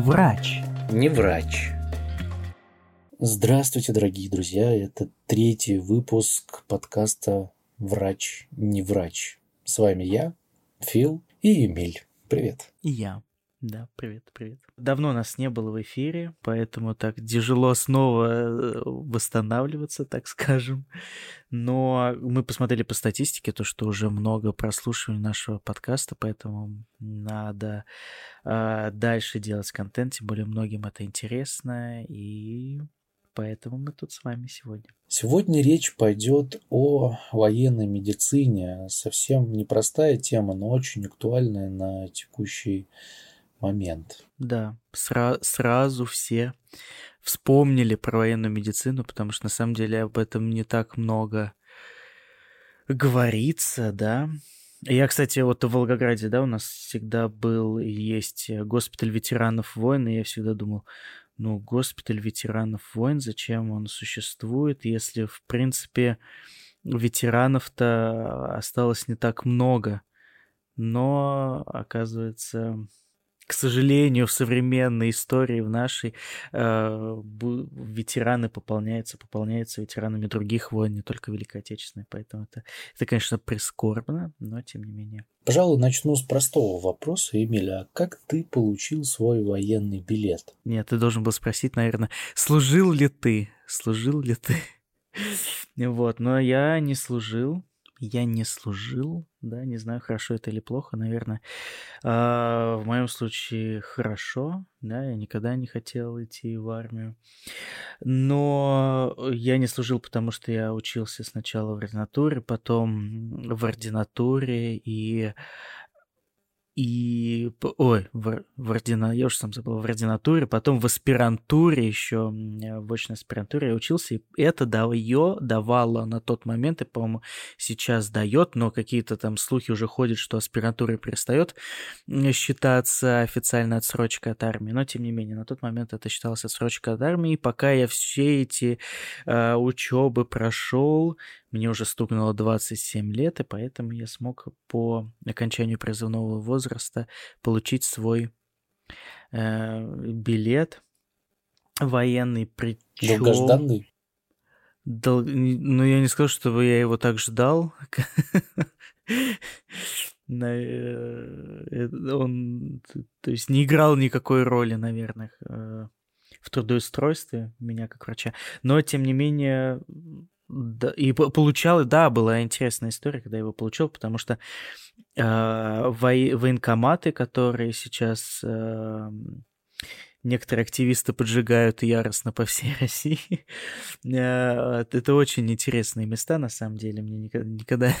Врач. Не врач. Здравствуйте, дорогие друзья. Это третий выпуск подкаста «Врач, не врач». С вами я, Фил и Эмиль. Привет. И я. Да, привет, привет. Давно нас не было в эфире, поэтому так тяжело снова э, восстанавливаться, так скажем. Но мы посмотрели по статистике то, что уже много прослушиваний нашего подкаста, поэтому надо э, дальше делать контент, тем более многим это интересно, и поэтому мы тут с вами сегодня. Сегодня речь пойдет о военной медицине. Совсем непростая тема, но очень актуальная на текущий. Да, сра- сразу все вспомнили про военную медицину, потому что на самом деле об этом не так много говорится, да. Я, кстати, вот в Волгограде, да, у нас всегда был и есть госпиталь ветеранов войн, и я всегда думал, ну, госпиталь ветеранов войн, зачем он существует, если, в принципе, ветеранов-то осталось не так много. Но, оказывается, к сожалению, в современной истории, в нашей, э, ветераны пополняются, пополняются ветеранами других войн, не только Великой Отечественной. Поэтому это, это, конечно, прискорбно, но тем не менее. Пожалуй, начну с простого вопроса, Эмиля. А как ты получил свой военный билет? Нет, ты должен был спросить, наверное, служил ли ты? Служил ли ты? Вот, но я не служил, я не служил, да, не знаю, хорошо это или плохо, наверное. А, в моем случае хорошо, да, я никогда не хотел идти в армию. Но я не служил, потому что я учился сначала в ординатуре, потом в ординатуре, и и, ой, в, в ордина, я уже сам забыл, в ординатуре, потом в аспирантуре еще, в очной аспирантуре я учился, и это ее давало на тот момент, и, по-моему, сейчас дает, но какие-то там слухи уже ходят, что аспирантура перестает считаться официально отсрочкой от армии, но, тем не менее, на тот момент это считалось отсрочкой от армии, и пока я все эти э, учебы прошел, мне уже стукнуло 27 лет, и поэтому я смог по окончанию призывного возраста получить свой э, билет военный, причем... Долгожданный? Дол... Ну, я не скажу, чтобы я его так ждал. Э, он, то есть, не играл никакой роли, наверное, э, в трудоустройстве меня как врача. Но, тем не менее, да, и получал, да, была интересная история, когда я его получил, потому что э, во- военкоматы, которые сейчас э, некоторые активисты поджигают яростно по всей России, э, это очень интересные места, на самом деле, мне никогда, никогда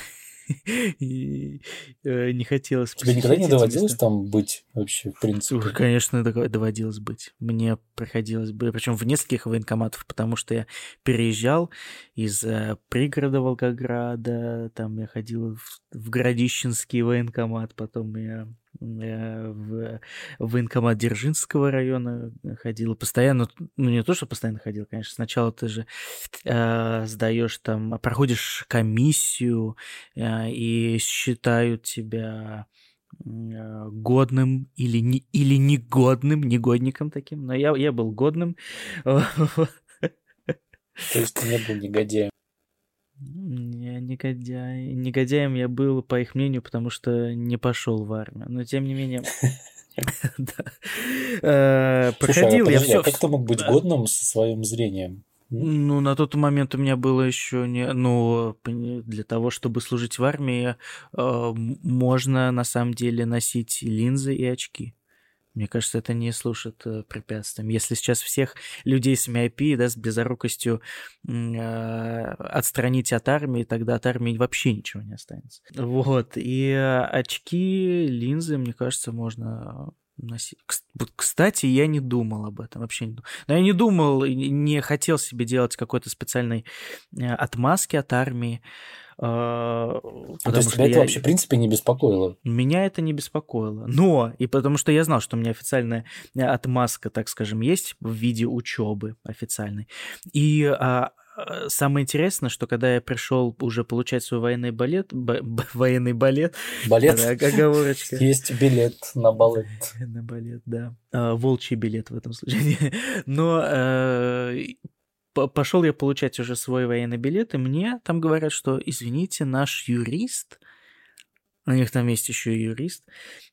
и э, не хотелось Тебе никогда не доводилось там быть вообще, в принципе? Конечно, доводилось быть. Мне приходилось быть, причем в нескольких военкоматов, потому что я переезжал из э, пригорода Волгограда, там я ходил в, в Городищенский военкомат, потом я в военкомат Дзержинского района ходил постоянно, ну не то, что постоянно ходил, конечно, сначала ты же э, сдаешь там, проходишь комиссию э, и считают тебя э, годным или, не, или негодным, негодником таким, но я, я был годным. То есть ты не был негодяем? Я негодяй. Негодяем я был, по их мнению, потому что не пошел в армию. Но тем не менее... Э, проходил я все. А как ты мог быть годным со своим зрением? Ну, на тот момент у меня было еще не... Ну, для того, чтобы служить в армии, э, можно на самом деле носить линзы и очки. Мне кажется, это не служит э, препятствием. Если сейчас всех людей с миопией, да, с близорукостью э, отстранить от армии, тогда от армии вообще ничего не останется. Вот. И очки, линзы, мне кажется, можно носить. Кстати, я не думал об этом, вообще не думал. Но я не думал, не хотел себе делать какой-то специальной э, отмазки от армии. А, ну, то есть тебя я... это вообще, в принципе, не беспокоило? Меня это не беспокоило. Но, и потому что я знал, что у меня официальная э, отмазка, так скажем, есть в виде учебы официальной. И а, э, самое интересное, что когда я пришел уже получать свой военный балет, б, б, военный балет, балет, да, оговорочка. Есть билет на балет. На балет, да. А, волчий билет в этом случае. Но э, пошел я получать уже свой военный билет, и мне там говорят, что, извините, наш юрист, у них там есть еще и юрист.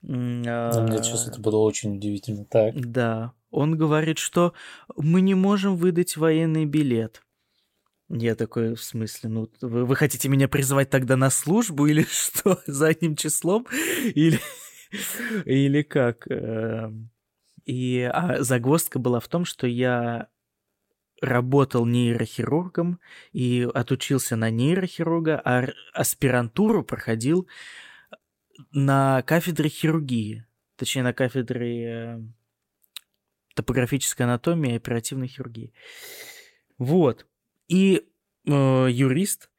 Да, мне сейчас это было очень удивительно. Так. Да, он говорит, что мы не можем выдать военный билет. Я такой, в смысле, ну, вы, вы хотите меня призвать тогда на службу или что, задним числом? Или, или как? Эм, и а загвоздка была в том, что я работал нейрохирургом и отучился на нейрохирурга, а аспирантуру проходил на кафедре хирургии, точнее на кафедре э, топографической анатомии и оперативной хирургии. Вот. И э, юрист,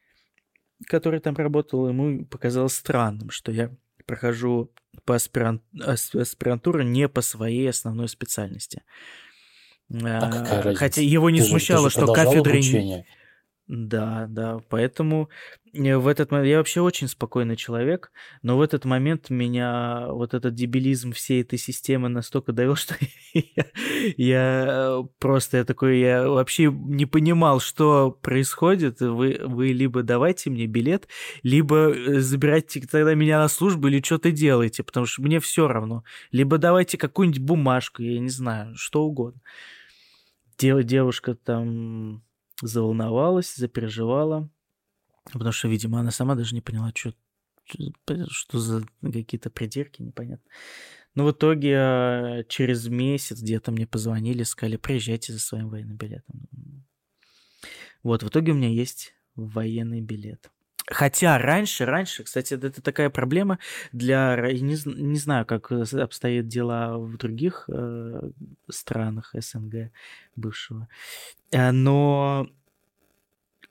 который там работал, ему показалось странным, что я прохожу по аспирант... аспирантуре не по своей основной специальности. А, Хотя его не ты смущало, же, что кафедры... Обучение. Да, да, поэтому э, в этот момент я вообще очень спокойный человек, но в этот момент меня вот этот дебилизм всей этой системы настолько довел, что я, я просто я такой, я вообще не понимал, что происходит. Вы, вы либо давайте мне билет, либо э, забирайте тогда меня на службу или что-то делаете, потому что мне все равно. Либо давайте какую-нибудь бумажку, я не знаю, что угодно. Девушка там заволновалась, запереживала, потому что, видимо, она сама даже не поняла, что, что за какие-то придирки, непонятно. Но в итоге а, через месяц где-то мне позвонили, сказали, приезжайте за своим военным билетом. Вот, в итоге у меня есть военный билет. Хотя раньше, раньше, кстати, это такая проблема для... Не, не знаю, как обстоят дела в других э, странах СНГ бывшего, э, но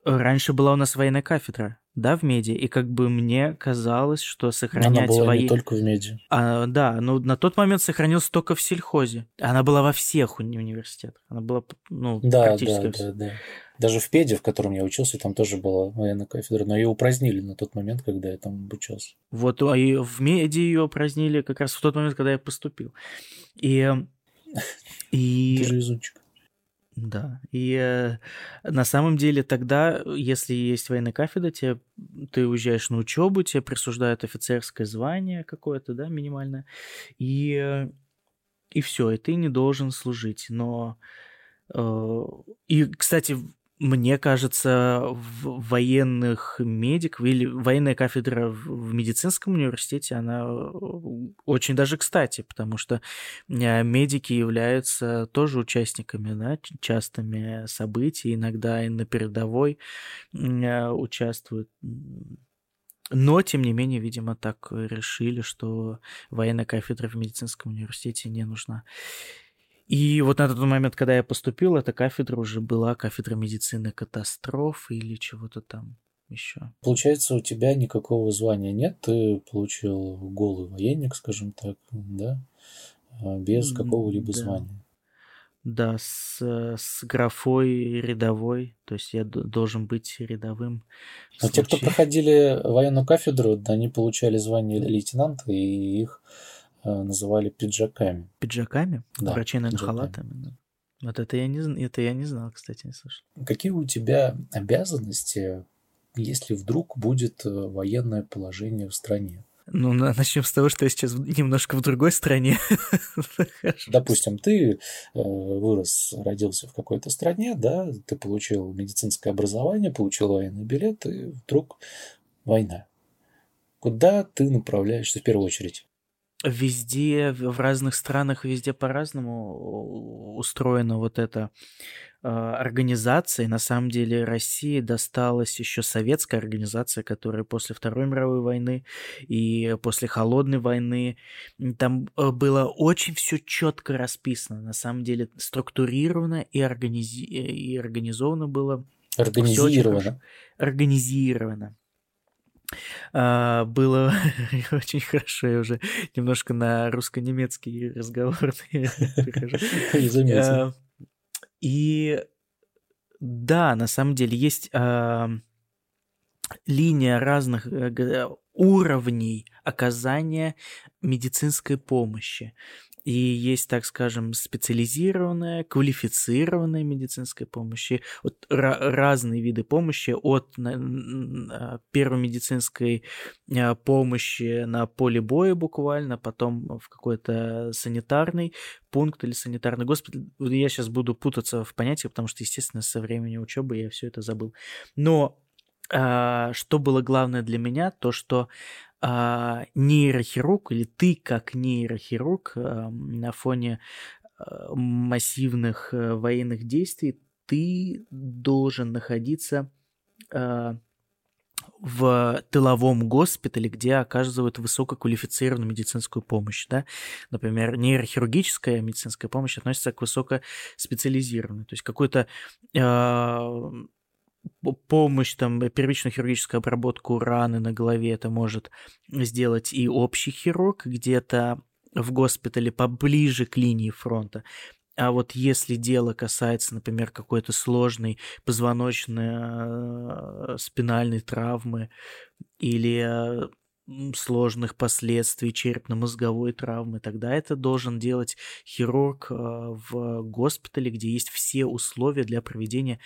раньше была у нас военная кафедра, да, в меди, и как бы мне казалось, что сохранять... Она была воен... не только в меди. А, да, но на тот момент сохранилась только в сельхозе. Она была во всех уни- университетах. Она была, ну, да, практически... Да, да, да. Даже в ПЕДе, в котором я учился, там тоже была военная кафедра, но ее упразднили на тот момент, когда я там обучался. Вот, а и в меди ее упразднили как раз в тот момент, когда я поступил. И... и... Ты же везунчик. Да, и э, на самом деле тогда, если есть военная кафедра, тебе, ты уезжаешь на учебу, тебе присуждают офицерское звание какое-то, да, минимальное, и, и все, и ты не должен служить. Но э, и, кстати, мне кажется, в военных медиков или военная кафедра в медицинском университете, она э, очень даже кстати, потому что э, медики являются тоже участниками да, частыми событий, иногда и на передовой э, участвуют. Но, тем не менее, видимо, так решили, что военная кафедра в медицинском университете не нужна. И вот на тот момент, когда я поступил, эта кафедра уже была кафедра медицины катастроф или чего-то там еще. Получается, у тебя никакого звания нет, ты получил голый военник, скажем так, да, а, без какого-либо да. звания. Да, с, с графой рядовой, то есть я должен быть рядовым. А те, кто проходили военную кафедру, они получали звание лейтенанта, и их называли пиджаками. Пиджаками? Да, наверное, пиджаками. халатами. Да. Вот это я, не, это я не знал, кстати, не слышал. Какие у тебя обязанности, если вдруг будет э, военное положение в стране? Ну, начнем с того, что я сейчас немножко в другой стране. Допустим, ты э, вырос, родился в какой-то стране, да, ты получил медицинское образование, получил военный билет, и вдруг война. Куда ты направляешься в первую очередь? Везде, в разных странах, везде по-разному устроена вот эта э, организация. На самом деле России досталась еще советская организация, которая после Второй мировой войны и после Холодной войны, там э, было очень все четко расписано. На самом деле структурировано и, организи... и организовано было. Организировано. Организировано. А, было очень хорошо, я уже немножко на русско-немецкий разговор перехожу. А, и Да, на самом деле есть э, линия разных э, уровней оказания медицинской помощи. И есть, так скажем, специализированная, квалифицированная медицинская помощь, вот разные виды помощи от а, первой медицинской а, помощи на поле боя буквально, потом в какой-то санитарный пункт или санитарный госпиталь. Я сейчас буду путаться в понятиях, потому что, естественно, со времени учебы я все это забыл. Но а, что было главное для меня, то что а, нейрохирург или ты как нейрохирург а, на фоне а, массивных а, военных действий ты должен находиться а, в тыловом госпитале, где оказывают высококвалифицированную медицинскую помощь. Да? Например, нейрохирургическая медицинская помощь относится к высокоспециализированной. То есть какой-то э, помощь, там, первичную хирургическую обработку раны на голове это может сделать и общий хирург где-то в госпитале поближе к линии фронта. А вот если дело касается, например, какой-то сложной позвоночной э, спинальной травмы или э, сложных последствий черепно-мозговой травмы, тогда это должен делать хирург э, в госпитале, где есть все условия для проведения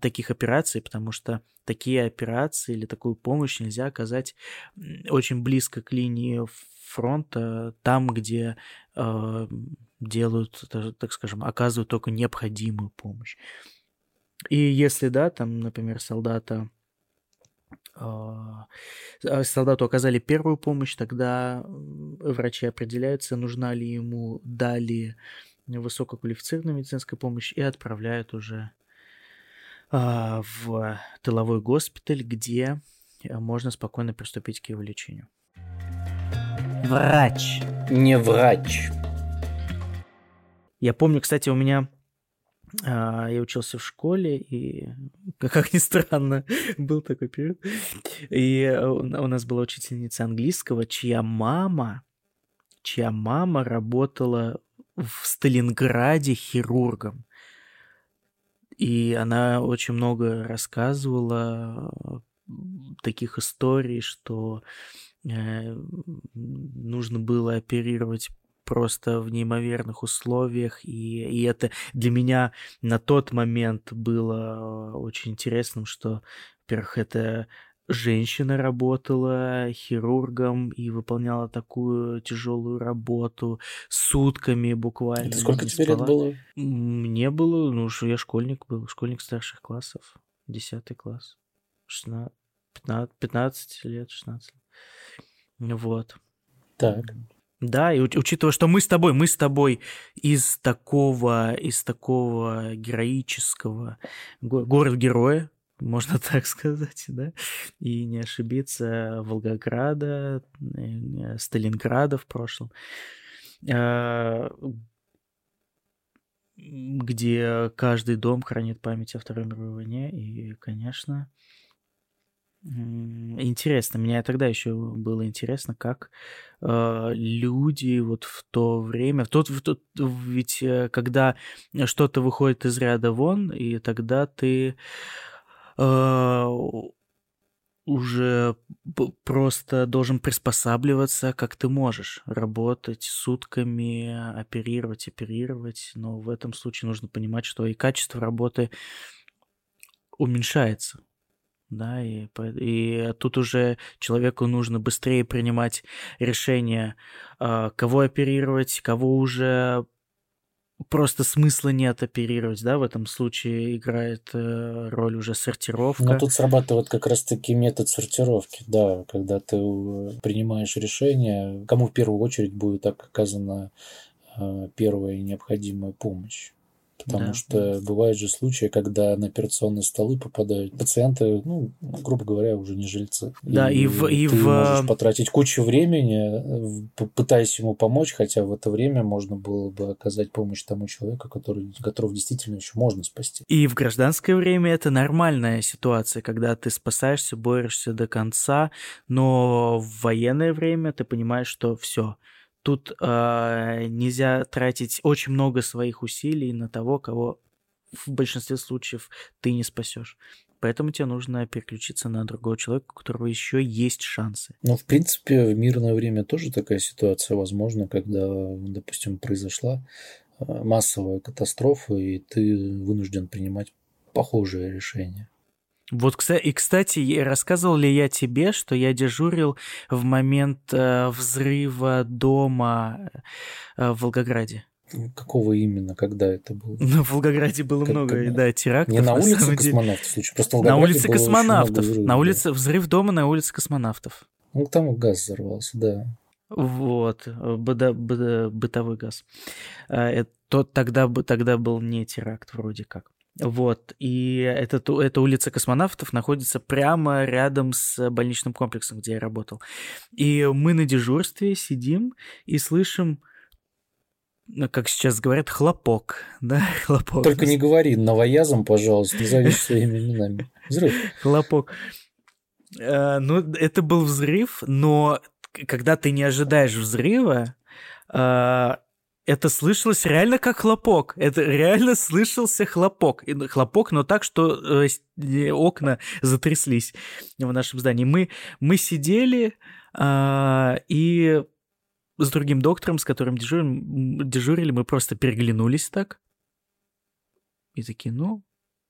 таких операций, потому что такие операции или такую помощь нельзя оказать очень близко к линии фронта, там, где э, делают, так скажем, оказывают только необходимую помощь. И если, да, там, например, солдата а, а, солдату оказали первую помощь, тогда врачи определяются, нужна ли ему далее высококвалифицированная медицинская помощь и отправляют уже а, в тыловой госпиталь, где можно спокойно приступить к его лечению. Врач. Не врач. Я помню, кстати, у меня а, я учился в школе, и, как ни странно, был такой период. И у нас была учительница английского, чья мама, чья мама работала в Сталинграде хирургом. И она очень много рассказывала таких историй, что э, нужно было оперировать просто в неимоверных условиях, и, и это для меня на тот момент было очень интересным, что, во-первых, это женщина работала хирургом и выполняла такую тяжелую работу сутками буквально. Это сколько тебе лет было? Мне было, ну, что я школьник был, школьник старших классов, 10 класс, 16, 15, 15 лет, 16 Вот. Так. Да, и учитывая, что мы с тобой, мы с тобой из такого, из такого героического город-героя, можно так сказать, да, и не ошибиться Волгограда, э, Сталинграда в прошлом, а, где каждый дом хранит память о Второй мировой войне, и, конечно, Интересно, мне тогда еще было интересно, как э, люди вот в то время, в тот, в тот, ведь э, когда что-то выходит из ряда вон, и тогда ты э, уже просто должен приспосабливаться, как ты можешь, работать сутками, оперировать, оперировать, но в этом случае нужно понимать, что и качество работы уменьшается да, и, и тут уже человеку нужно быстрее принимать решение, а, кого оперировать, кого уже просто смысла нет оперировать, да, в этом случае играет э, роль уже сортировка. Но тут срабатывает как раз-таки метод сортировки, да, когда ты э, принимаешь решение, кому в первую очередь будет оказана э, первая необходимая помощь. Потому да. что бывают же случаи, когда на операционные столы попадают пациенты, ну, грубо говоря, уже не жильцы. Да, и, и в... И ты в... можешь потратить кучу времени, пытаясь ему помочь, хотя в это время можно было бы оказать помощь тому человеку, который, которого действительно еще можно спасти. И в гражданское время это нормальная ситуация, когда ты спасаешься, борешься до конца, но в военное время ты понимаешь, что все, Тут э, нельзя тратить очень много своих усилий на того, кого в большинстве случаев ты не спасешь. Поэтому тебе нужно переключиться на другого человека, у которого еще есть шансы. Ну, в принципе, в мирное время тоже такая ситуация возможна, когда, допустим, произошла э, массовая катастрофа, и ты вынужден принимать похожее решение. Вот, и, кстати, рассказывал ли я тебе, что я дежурил в момент э, взрыва дома э, в Волгограде? Какого именно, когда это было? Ну, в Волгограде было как, много, как... да, терактов. Не на улице на космонавтов, случай, просто На улице космонавтов. Взрывов, на улице, взрыв дома на улице космонавтов. Ну, там газ взорвался, да. Вот, быда, быда, бытовой газ. А, это, тогда, тогда был не теракт вроде как. Вот, и эта, эта улица космонавтов находится прямо рядом с больничным комплексом, где я работал. И мы на дежурстве сидим и слышим, ну, как сейчас говорят, хлопок, да, хлопок. Только не говори новоязом, пожалуйста, назови своими именами. Взрыв. Хлопок. А, ну, это был взрыв, но когда ты не ожидаешь взрыва, а, это слышалось реально как хлопок. Это реально слышался хлопок. Хлопок, но так, что э, окна затряслись в нашем здании. Мы, мы сидели э, и с другим доктором, с которым дежурим, дежурили, мы просто переглянулись так. И такие, ну,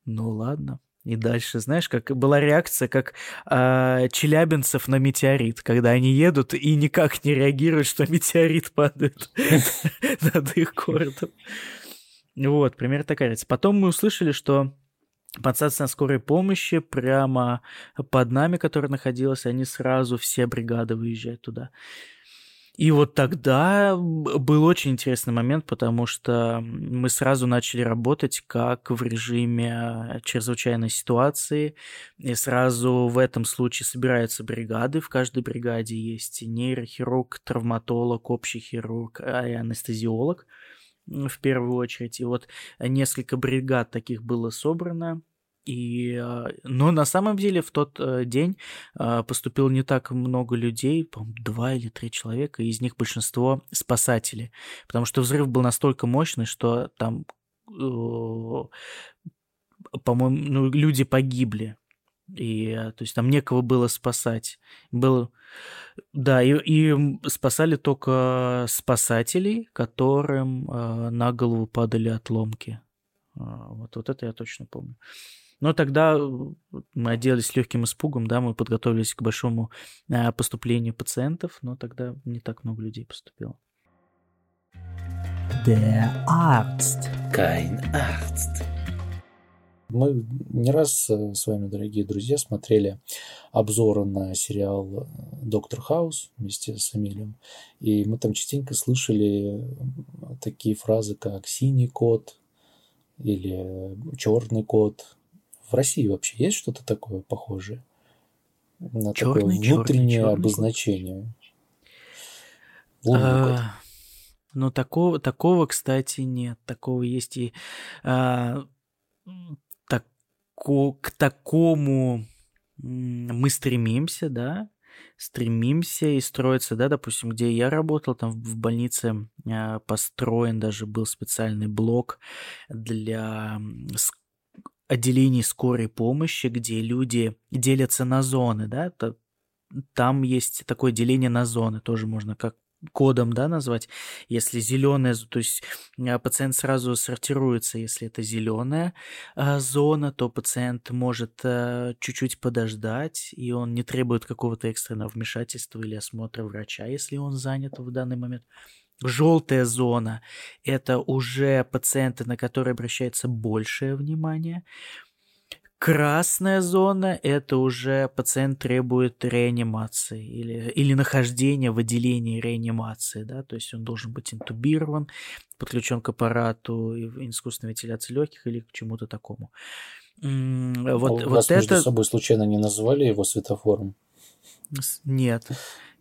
ну ладно. И дальше, знаешь, как была реакция, как э, челябинцев на метеорит, когда они едут и никак не реагируют, что метеорит падает над их городом. Вот, примерно такая реакция. Потом мы услышали, что подстанция скорой помощи прямо под нами, которая находилась, они сразу все бригады выезжают туда. И вот тогда был очень интересный момент, потому что мы сразу начали работать как в режиме чрезвычайной ситуации, и сразу в этом случае собираются бригады, в каждой бригаде есть нейрохирург, травматолог, общий хирург и анестезиолог в первую очередь. И вот несколько бригад таких было собрано, и, а, но на самом деле в тот э, день а, поступило не так много людей, по два или три человека, и из них большинство спасатели, потому что взрыв был настолько мощный, что там, по-моему, ну, люди погибли. И, а, то есть там некого было спасать. Было, да, и, и спасали только спасателей, которым э, на голову падали отломки. Вот, вот это я точно помню. Но тогда мы оделись легким испугом, да, мы подготовились к большому а, поступлению пациентов, но тогда не так много людей поступило. Der Arzt. Kein Arzt. Мы не раз э, с вами, дорогие друзья, смотрели обзоры на сериал э, «Доктор Хаус» вместе с Эмилием. И мы там частенько слышали такие фразы, как «синий кот» или «черный кот», в России вообще есть что-то такое похожее? На черный, такое внутреннее черный, обозначение. А, ну, такого, такого, кстати, нет. Такого есть и а, тако, к такому мы стремимся, да, стремимся и строится, да, допустим, где я работал, там в больнице а, построен даже был специальный блок для отделений скорой помощи, где люди делятся на зоны, да, то, там есть такое деление на зоны, тоже можно как кодом, да, назвать. Если зеленая, то есть а, пациент сразу сортируется, если это зеленая а, зона, то пациент может а, чуть-чуть подождать, и он не требует какого-то экстренного вмешательства или осмотра врача, если он занят в данный момент. Желтая зона – это уже пациенты, на которые обращается большее внимание. Красная зона – это уже пациент требует реанимации или, или нахождения в отделении реанимации, да, то есть он должен быть интубирован, подключен к аппарату искусственной вентиляции легких или к чему-то такому. Вот, а вот это... между собой случайно не назвали его светофором? Нет,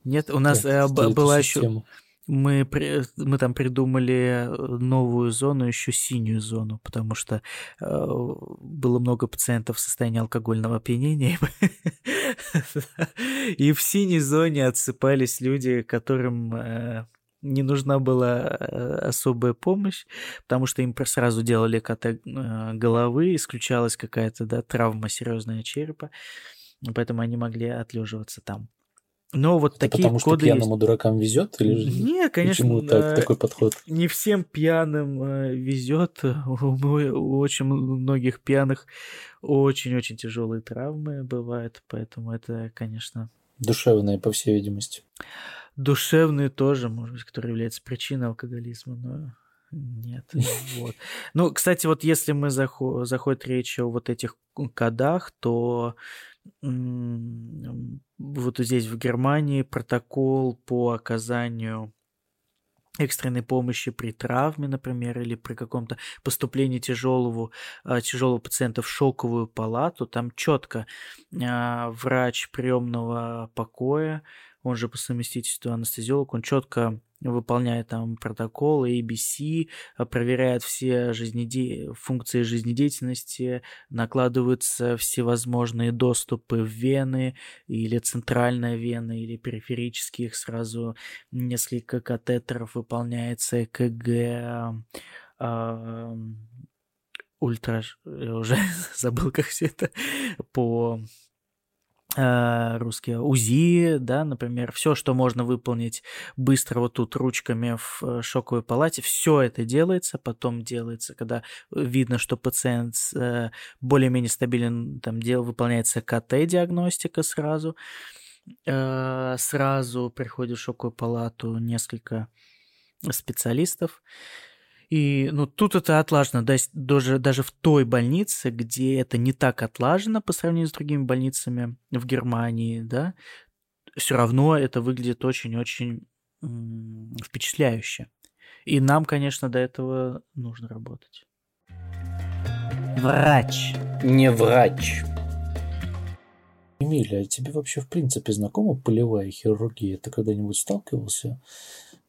нет, у нас э, была еще мы, мы там придумали э, новую зону, еще синюю зону, потому что э, было много пациентов в состоянии алкогольного опьянения. И в синей зоне отсыпались люди, которым э, не нужна была особая помощь, потому что им сразу делали КТ головы, исключалась какая-то да, травма серьезная черепа, поэтому они могли отлеживаться там. Но вот Это такие потому что коды пьяному есть. дуракам везет или же Нет, конечно. Почему так, такой подход? Не всем пьяным э, везет. У очень многих пьяных очень-очень тяжелые травмы бывают, поэтому это, конечно. Душевные, по всей видимости. Душевные тоже, может быть, которые являются причиной алкоголизма, но нет. Вот. Ну, кстати, вот если мы заход, заходит речь о вот этих кодах, то вот здесь в Германии протокол по оказанию экстренной помощи при травме, например, или при каком-то поступлении тяжелого, а, тяжелого пациента в шоковую палату, там четко а, врач приемного покоя, он же по совместительству анестезиолог, он четко выполняет там протокол ABC, а, проверяет все жизнеде... функции жизнедеятельности, накладываются всевозможные доступы в вены, или центральная вена, или периферических, сразу несколько катетеров выполняется, ЭКГ, э, ультра... Я уже забыл, как все это по Э, русские УЗИ, да, например, все, что можно выполнить быстро вот тут ручками в э, шоковой палате, все это делается, потом делается, когда видно, что пациент э, более-менее стабилен, там дел, выполняется КТ-диагностика сразу, сразу приходит в шоковую палату несколько специалистов, и ну, тут это отлажено, даже, даже в той больнице, где это не так отлажено по сравнению с другими больницами в Германии, да, все равно это выглядит очень-очень впечатляюще. И нам, конечно, до этого нужно работать. Врач. Не врач. Эмилия, а тебе вообще в принципе знакома полевая хирургия? Ты когда-нибудь сталкивался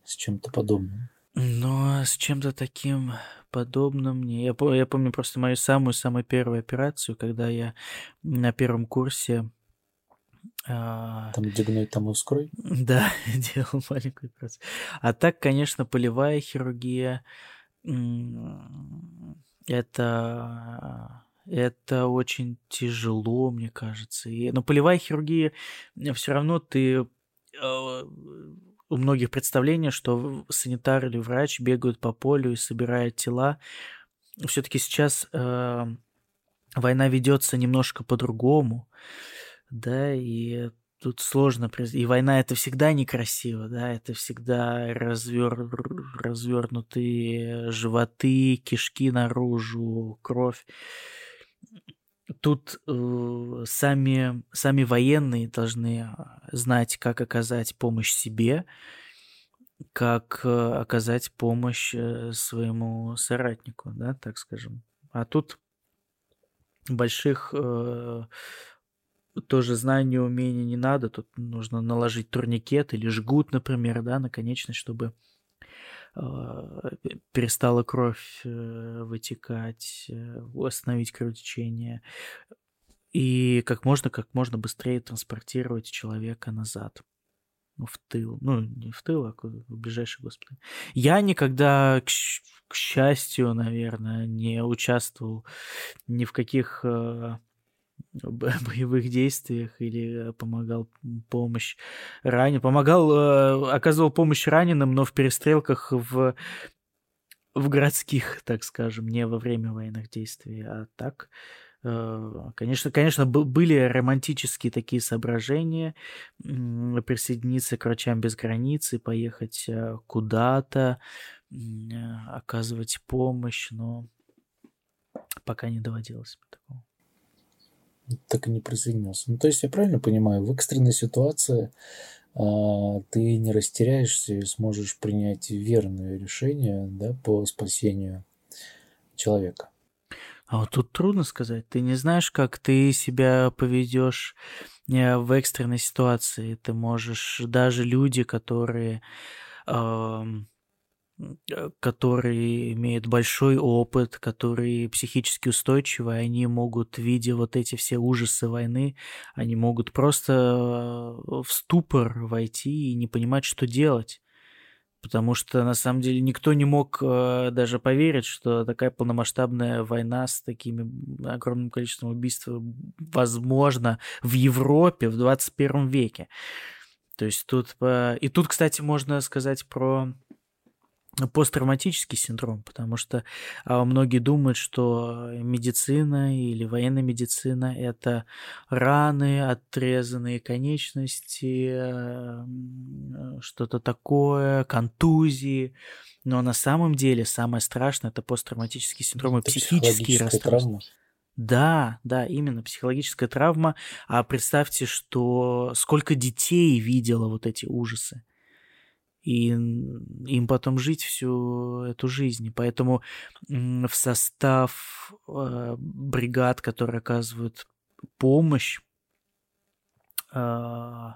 с чем-то подобным? Но с чем-то таким подобным не. Я, я помню просто мою самую-самую первую операцию, когда я на первом курсе а... Там дегной, там ускрой? Да, делал маленькую операцию. А так, конечно, полевая хирургия это это очень тяжело, мне кажется. И, но полевая хирургия все равно ты а, у многих представление, что санитар или врач бегают по полю и собирают тела. Все-таки сейчас э, война ведется немножко по-другому, да, и тут сложно. И война это всегда некрасиво, да, это всегда развер... развернутые животы, кишки наружу, кровь тут э, сами, сами военные должны а, знать, как оказать помощь себе, как э, оказать помощь э, своему соратнику, да, так скажем. А тут больших э, тоже знаний, умений не надо. Тут нужно наложить турникет или жгут, например, да, на чтобы перестала кровь э, вытекать, э, остановить кровотечение. И как можно, как можно быстрее транспортировать человека назад. Ну, в тыл, ну, не в тыл, а в ближайший госпиталь. Я никогда, к, к счастью, наверное, не участвовал ни в каких э, боевых действиях или помогал помощь раненым. Помогал, э, оказывал помощь раненым, но в перестрелках в, в городских, так скажем, не во время военных действий, а так. Э, конечно, конечно, были романтические такие соображения присоединиться к врачам без границы, поехать э, куда-то, оказывать помощь, но пока не доводилось такого так и не присоединился. Ну, то есть я правильно понимаю, в экстренной ситуации а, ты не растеряешься и сможешь принять верное решение да, по спасению человека. А вот тут трудно сказать. Ты не знаешь, как ты себя поведешь э, в экстренной ситуации. Ты можешь даже люди, которые Э, которые имеют большой опыт, которые психически устойчивы, они могут, видя вот эти все ужасы войны, они могут просто э, в ступор войти и не понимать, что делать. потому что на самом деле никто не мог э, даже поверить, что такая полномасштабная война с такими огромным количеством убийств возможна в Европе в 21 веке. То есть тут... Э, и тут, кстати, можно сказать про посттравматический синдром, потому что а, многие думают, что медицина или военная медицина – это раны, отрезанные конечности, что-то такое, контузии. Но на самом деле самое страшное – это посттравматический синдром и психические расстройства. Да, да, именно психологическая травма. А представьте, что сколько детей видело вот эти ужасы и им потом жить всю эту жизнь. Поэтому в состав э, бригад, которые оказывают помощь, э,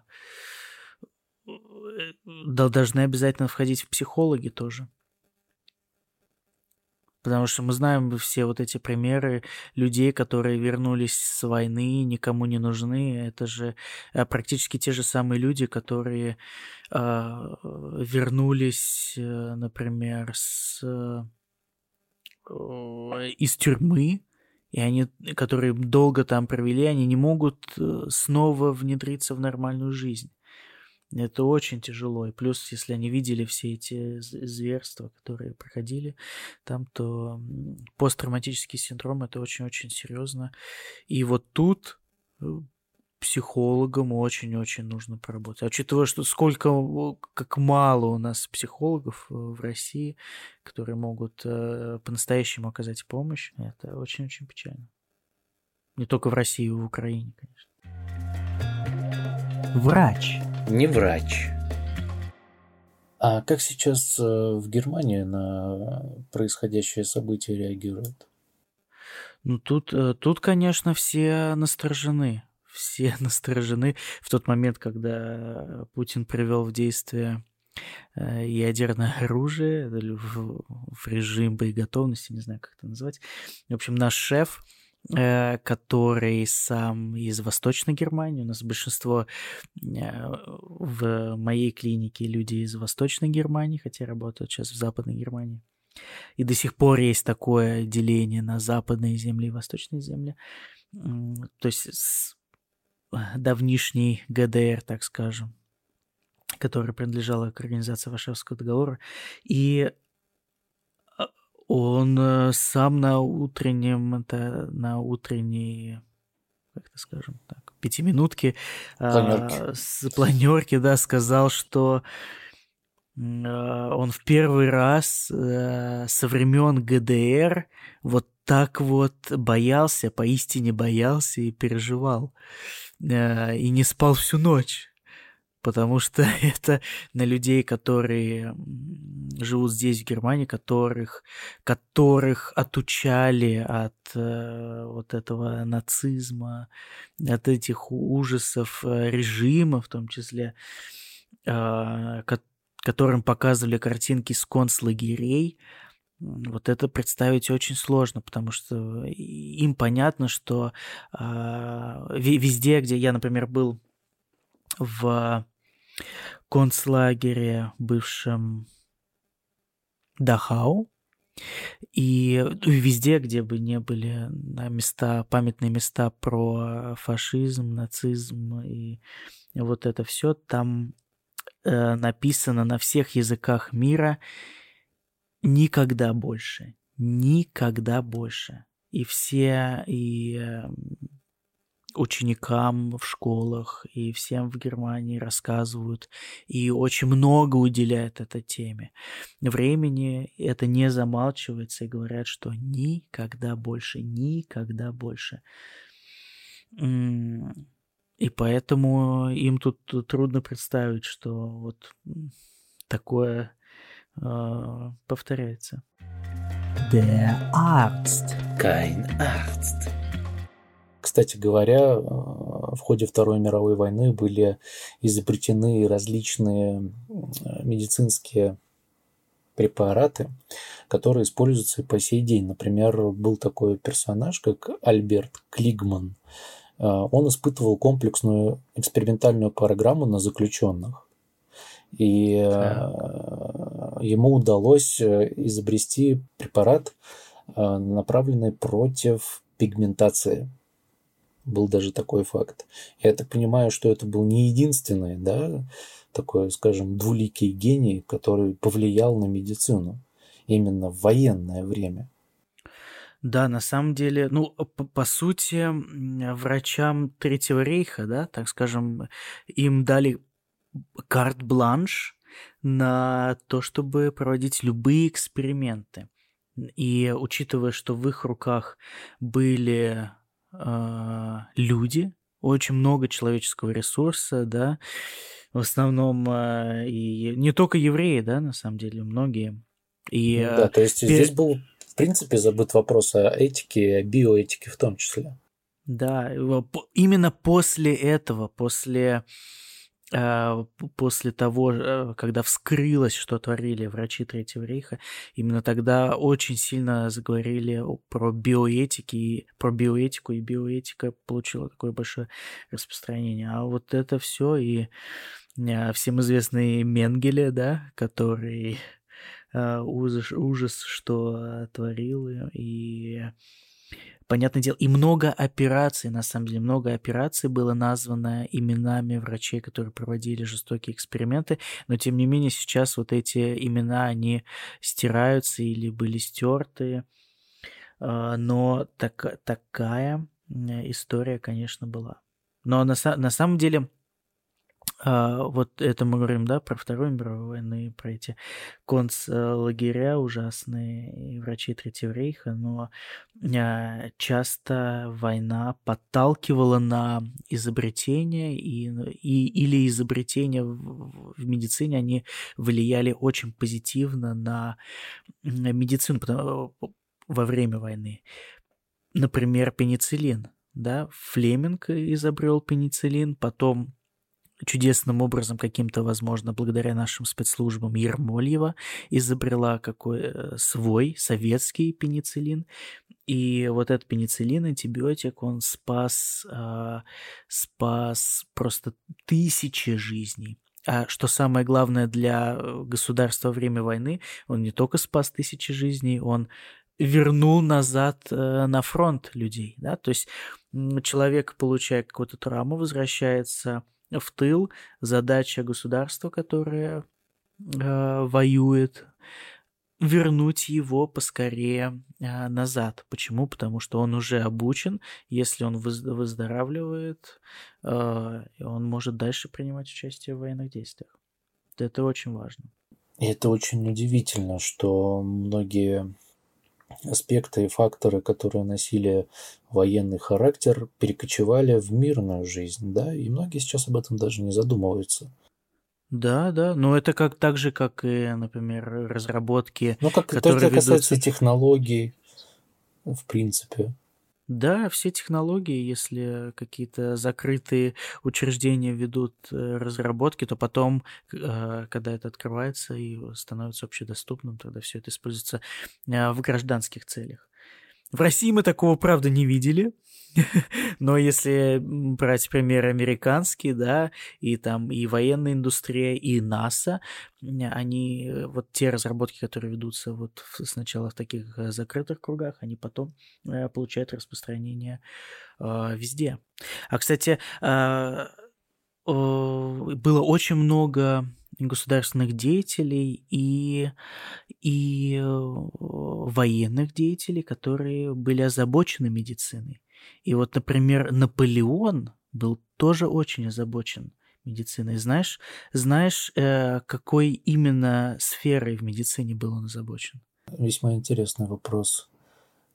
должны обязательно входить в психологи тоже. Потому что мы знаем все вот эти примеры людей, которые вернулись с войны, никому не нужны. Это же э, практически те же самые люди, которые э, вернулись, э, например, с, э, из тюрьмы, и они, которые долго там провели, они не могут э, снова внедриться в нормальную жизнь. Это очень тяжело. И плюс, если они видели все эти зверства, которые проходили там, то посттравматический синдром это очень-очень серьезно. И вот тут э, психологам очень-очень нужно поработать. А учитывая, что сколько, как мало у нас психологов э, в России, которые могут э, по-настоящему оказать помощь, это очень-очень печально. Не только в России, и в Украине, конечно. Врач не врач. А как сейчас э, в Германии на происходящее событие реагируют? Ну, тут, э, тут, конечно, все насторожены. Все насторожены в тот момент, когда Путин привел в действие э, ядерное оружие в режим боеготовности, не знаю, как это назвать. В общем, наш шеф который сам из Восточной Германии. У нас большинство э, в моей клинике люди из Восточной Германии, хотя работают сейчас в Западной Германии. И до сих пор есть такое деление на западные земли и восточные земли. То есть с э, давнишний ГДР, так скажем, которая принадлежала к организации Варшавского договора. И он э, сам на утреннем, это на утренней, как это скажем так, пятиминутки планерки. А, с планерки, да, сказал, что а, он в первый раз со времен ГДР вот так вот боялся, поистине боялся и переживал. И не спал всю ночь потому что это на людей, которые живут здесь, в Германии, которых, которых отучали от э, вот этого нацизма, от этих ужасов э, режима, в том числе, э, которым показывали картинки с концлагерей, вот это представить очень сложно, потому что им понятно, что э, везде, где я, например, был в концлагере бывшем Дахау. И везде, где бы не были места, памятные места про фашизм, нацизм и вот это все, там э, написано на всех языках мира никогда больше, никогда больше. И все, и э, ученикам в школах и всем в Германии рассказывают и очень много уделяют этой теме. Времени это не замалчивается и говорят, что никогда больше, никогда больше. И поэтому им тут трудно представить, что вот такое э, повторяется. Der Arzt. Kein Arzt. Кстати говоря, э, в ходе Второй мировой войны были изобретены различные медицинские препараты, которые используются и по сей день. Например, был такой персонаж, как Альберт Клигман. Э, он испытывал комплексную экспериментальную программу на заключенных. И э, ему удалось э, изобрести препарат, э, направленный против пигментации. Был даже такой факт. Я так понимаю, что это был не единственный, да, такой, скажем, двуликий гений, который повлиял на медицину именно в военное время. Да, на самом деле, ну, по, по сути, врачам Третьего рейха, да, так скажем, им дали карт-бланш на то, чтобы проводить любые эксперименты. И учитывая, что в их руках были э, люди, очень много человеческого ресурса, да, в основном э, и не только евреи, да, на самом деле, многие. И, да, то есть пер... здесь был, в принципе, забыт вопрос о этике, о биоэтике в том числе. Да, именно после этого, после а, после того, э, когда вскрылось, что творили врачи Третьего рейха, именно тогда очень сильно заговорили про биоэтики, про биоэтику, и биоэтика получила такое большое распространение. А вот это все и а, всем известный Менгеле, да, который а, ужас, ужас, что творил, и понятное дело, и много операций, на самом деле, много операций было названо именами врачей, которые проводили жестокие эксперименты, но тем не менее сейчас вот эти имена, они стираются или были стерты, а, но так, такая история, конечно, была. Но на, на самом деле а, вот это мы говорим, да, про Вторую мировую войну, и про эти концлагеря ужасные, и врачи Третьего рейха, но а, часто война подталкивала на изобретения, и, и, или изобретения в, в медицине, они влияли очень позитивно на медицину потому, во время войны. Например, пенициллин. Да, Флеминг изобрел пенициллин, потом чудесным образом каким-то, возможно, благодаря нашим спецслужбам Ермольева изобрела какой э, свой советский пенициллин. И вот этот пенициллин, антибиотик, он спас, э, спас просто тысячи жизней. А что самое главное для э, государства во время войны, он не только спас тысячи жизней, он вернул назад э, на фронт людей. Да? То есть человек, получая какую-то травму, возвращается в тыл, задача государства, которое э, воюет, вернуть его поскорее э, назад. Почему? Потому что он уже обучен, если он выздоравливает, э, он может дальше принимать участие в военных действиях. Это очень важно. И это очень удивительно, что многие аспекты и факторы, которые носили военный характер, перекочевали в мирную жизнь, да, и многие сейчас об этом даже не задумываются. Да, да, но это как так же, как и, например, разработки, ну, как которые это касается ведутся... технологий, в принципе. Да, все технологии, если какие-то закрытые учреждения ведут э, разработки, то потом, э, когда это открывается и становится общедоступным, тогда все это используется э, в гражданских целях. В России мы такого, правда, не видели. Но если брать пример американский, да, и там и военная индустрия, и НАСА, они, э, вот те разработки, которые ведутся вот сначала в таких э, закрытых кругах, они потом э, получают распространение везде. А, кстати, было очень много государственных деятелей и, и военных деятелей, которые были озабочены медициной. И вот, например, Наполеон был тоже очень озабочен медициной. Знаешь, знаешь, э, какой именно сферой в медицине был он озабочен? Весьма интересный вопрос.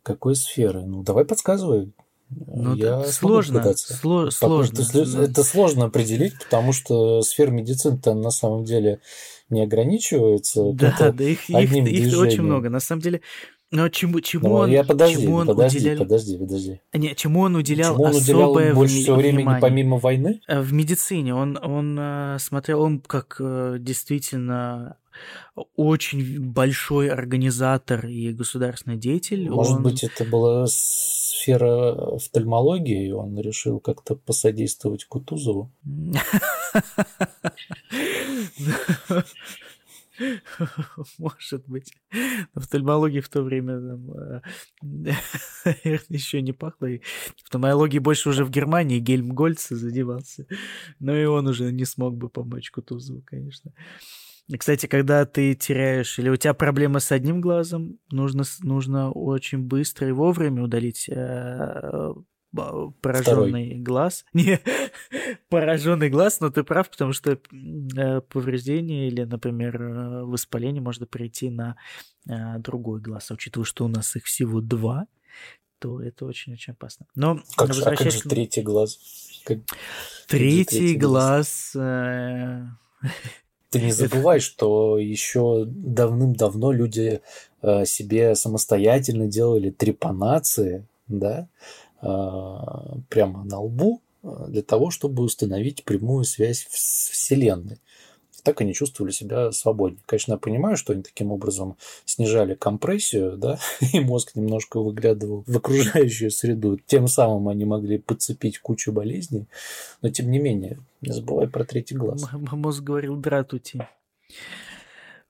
Какой сферы? Ну, давай подсказывай. Ну, я сложно, сло- сложно. Это, это сложно определить, потому что сфера медицины-то на самом деле не ограничивается. Да, да, их, их, их очень много. На самом деле, но чему, чему Но он, я подожди, чему он подожди, уделял... подожди, подожди. Не, чему он уделял чему он особое уделял больше всего времени внимание? помимо войны? Э, в медицине он, он э, смотрел, он как э, действительно очень большой организатор и государственный деятель. Может он... быть, это была сфера офтальмологии, и он решил как-то посодействовать Кутузову? Может быть. Офтальмология в то время, там, э, наверное, еще не пахло. И офтальмологии больше уже в Германии Гельмгольц задевался. Но и он уже не смог бы помочь Кутузову, конечно. Кстати, когда ты теряешь, или у тебя проблема с одним глазом, нужно, нужно очень быстро и вовремя удалить пораженный Второй. глаз. Не, пораженный глаз, но ты прав, потому что э, повреждение или, например, э, воспаление можно прийти на э, другой глаз. А учитывая, что у нас их всего два, то это очень-очень опасно. Но как же, а как же третий глаз? Как... Третий, третий глаз... глаз ты не забывай, что еще давным-давно люди себе самостоятельно делали трепанации, да, прямо на лбу для того, чтобы установить прямую связь с Вселенной. Так они чувствовали себя свободнее. Конечно, я понимаю, что они таким образом снижали компрессию, да, и мозг немножко выглядывал в окружающую среду. Тем самым они могли подцепить кучу болезней. Но, тем не менее, не забывай про третий глаз. Мозг говорил «дратути».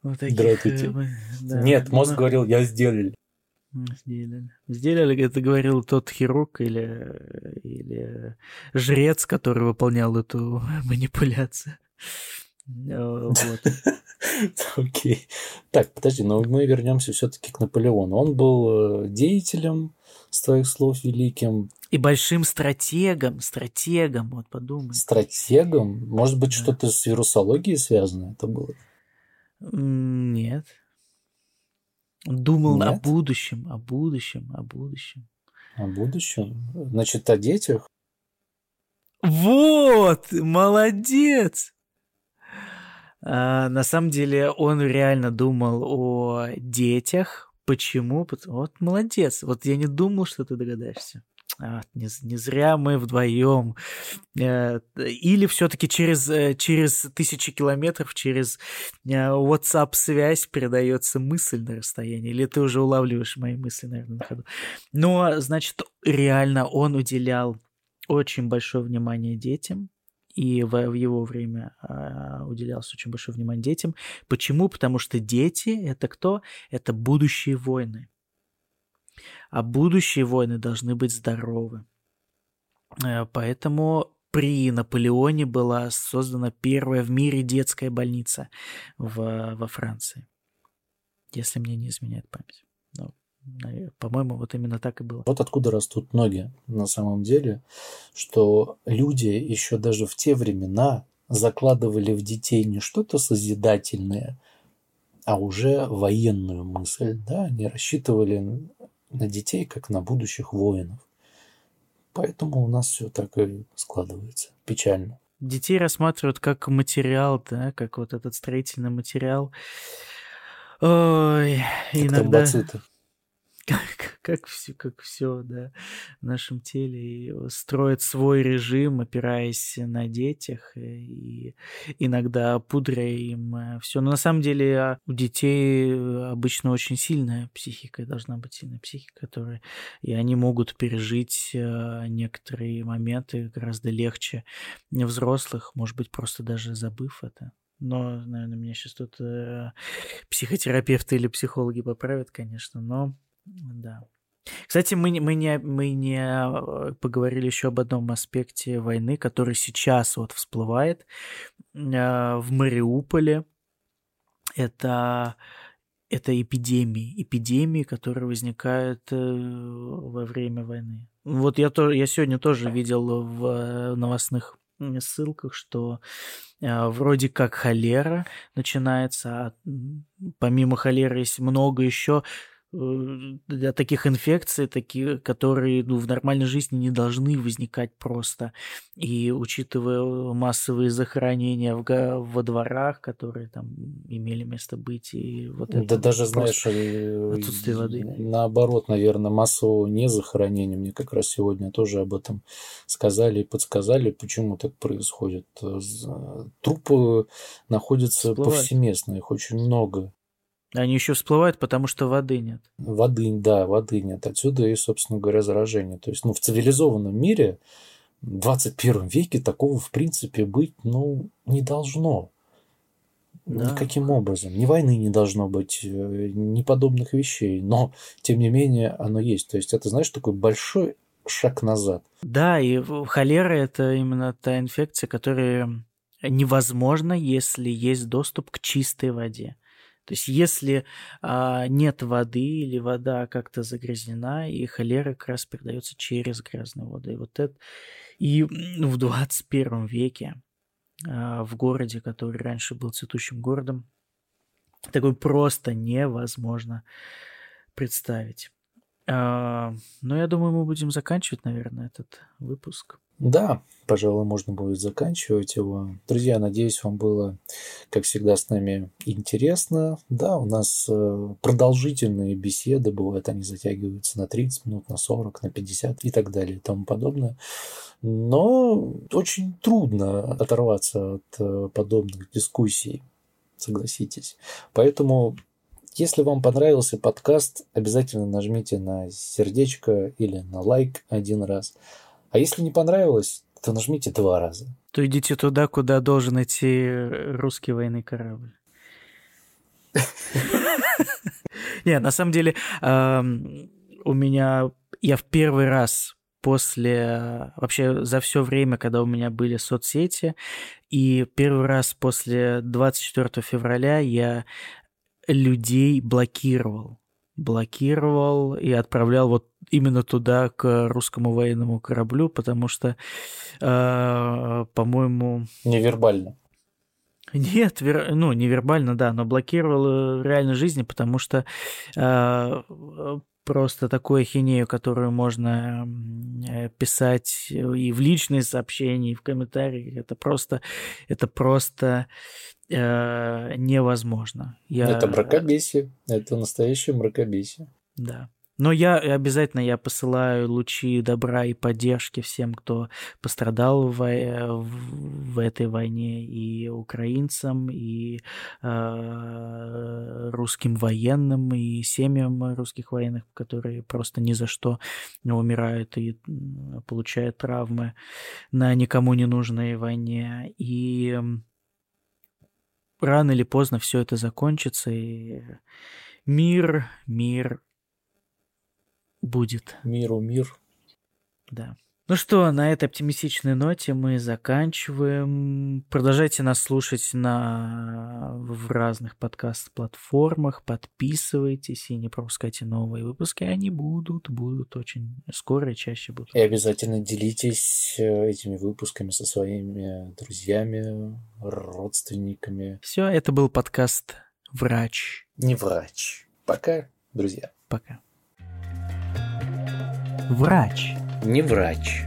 Вот таких, Дратути. Э, да. Нет, мозг ну, говорил «я сделали». Сделали. Сделали, это говорил тот хирург или, или жрец, который выполнял эту манипуляцию. Э, Окей. Так, подожди, но мы вернемся все-таки к Наполеону. Он был э, деятелем, с твоих слов, великим. И большим стратегом, стратегом, вот подумай. Стратегом? Может быть, что-то с вирусологией связано это было? Нет. Думал Нет? о будущем, о будущем, о будущем. О будущем? Значит, о детях? Вот, молодец! А, на самом деле он реально думал о детях. Почему? Вот молодец. Вот я не думал, что ты догадаешься. А, не, не зря мы вдвоем. Э, или все-таки через, э, через тысячи километров, через э, WhatsApp-связь передается мысль на расстоянии. Или ты уже улавливаешь мои мысли, наверное, на ходу. Но, значит, реально он уделял очень большое внимание детям. И в, в его время э, уделялось очень большое внимание детям. Почему? Потому что дети это кто? Это будущие войны а будущие войны должны быть здоровы. Э, поэтому при Наполеоне была создана первая в мире детская больница в, во Франции. Если мне не изменяет память. Ну, по-моему, вот именно так и было. Вот откуда растут ноги на самом деле, что люди еще даже в те времена закладывали в детей не что-то созидательное, а уже военную мысль. Да? Они рассчитывали на детей, как на будущих воинов. Поэтому у нас все так и складывается. Печально. Детей рассматривают как материал, да, как вот этот строительный материал. Ой, как иногда... Тромбоциты как, как все, как все, да, в нашем теле, и строит свой режим, опираясь на детях, э, и иногда пудря им э, все. Но на самом деле у детей э, обычно очень сильная психика, должна быть сильная психика, которая, и они могут пережить некоторые моменты гораздо легче взрослых, может быть, просто даже забыв это. Но, наверное, меня сейчас тут э, психотерапевты или психологи поправят, конечно, но да. Кстати, мы, мы, не, мы не э, поговорили еще об одном аспекте войны, который сейчас вот всплывает э, в Мариуполе. Это, это эпидемии. Эпидемии, которые возникают э, во время войны. Вот я, то, я сегодня тоже видел в новостных ссылках, что вроде как холера начинается, а помимо холеры есть много еще для таких инфекций, такие, которые ну, в нормальной жизни не должны возникать просто. И учитывая массовые захоронения в, во дворах, которые там имели место быть, и вот это да даже знаешь, э, отсутствие воды. Наоборот, наверное, массового не захоронения. Мне как раз сегодня тоже об этом сказали и подсказали, почему так происходит. Э, трупы находятся Всплывать. повсеместно, их очень много. Они еще всплывают, потому что воды нет. Воды, да, воды нет. Отсюда и, собственно говоря, заражение. То есть, ну, в цивилизованном мире в 21 веке такого, в принципе, быть, ну, не должно. Да. Никаким образом. Ни войны не должно быть, э, ни подобных вещей. Но, тем не менее, оно есть. То есть, это, знаешь, такой большой шаг назад. Да, и холера – это именно та инфекция, которая невозможна, если есть доступ к чистой воде. То есть если а, нет воды или вода как-то загрязнена, и холера как раз передается через грязную воду. И вот это... И в 21 веке а, в городе, который раньше был цветущим городом, такое просто невозможно представить. А, но я думаю, мы будем заканчивать, наверное, этот выпуск. Да, пожалуй, можно будет заканчивать его. Друзья, надеюсь, вам было, как всегда, с нами интересно. Да, у нас э, продолжительные беседы бывают, они затягиваются на 30 минут, на 40, на 50 и так далее и тому подобное. Но очень трудно оторваться от э, подобных дискуссий, согласитесь. Поэтому если вам понравился подкаст, обязательно нажмите на сердечко или на лайк один раз. А если не понравилось, то нажмите два раза. То идите туда, куда должен идти русский военный корабль. Не, на самом деле, у меня я в первый раз после вообще за все время, когда у меня были соцсети, и первый раз после 24 февраля я людей блокировал. Блокировал и отправлял вот именно туда, к русскому военному кораблю, потому что, э, по-моему... Невербально. Нет, вер... ну, невербально, да, но блокировал в реальной жизни, потому что э, просто такую ахинею, которую можно э, писать и в личные сообщения, и в комментариях, это просто, это просто э, невозможно. Я... Это мракобесие, это настоящее мракобесие. Да. Но я обязательно я посылаю лучи добра и поддержки всем, кто пострадал в, в, в этой войне, и украинцам, и э, русским военным, и семьям русских военных, которые просто ни за что умирают и получают травмы на никому не нужной войне. И рано или поздно все это закончится, и мир, мир будет. Миру мир. Да. Ну что, на этой оптимистичной ноте мы заканчиваем. Продолжайте нас слушать на... в разных подкаст-платформах. Подписывайтесь и не пропускайте новые выпуски. Они будут, будут очень скоро и чаще будут. И обязательно делитесь э, этими выпусками со своими друзьями, родственниками. Все, это был подкаст «Врач». Не врач. Пока, друзья. Пока. Врач. Не врач.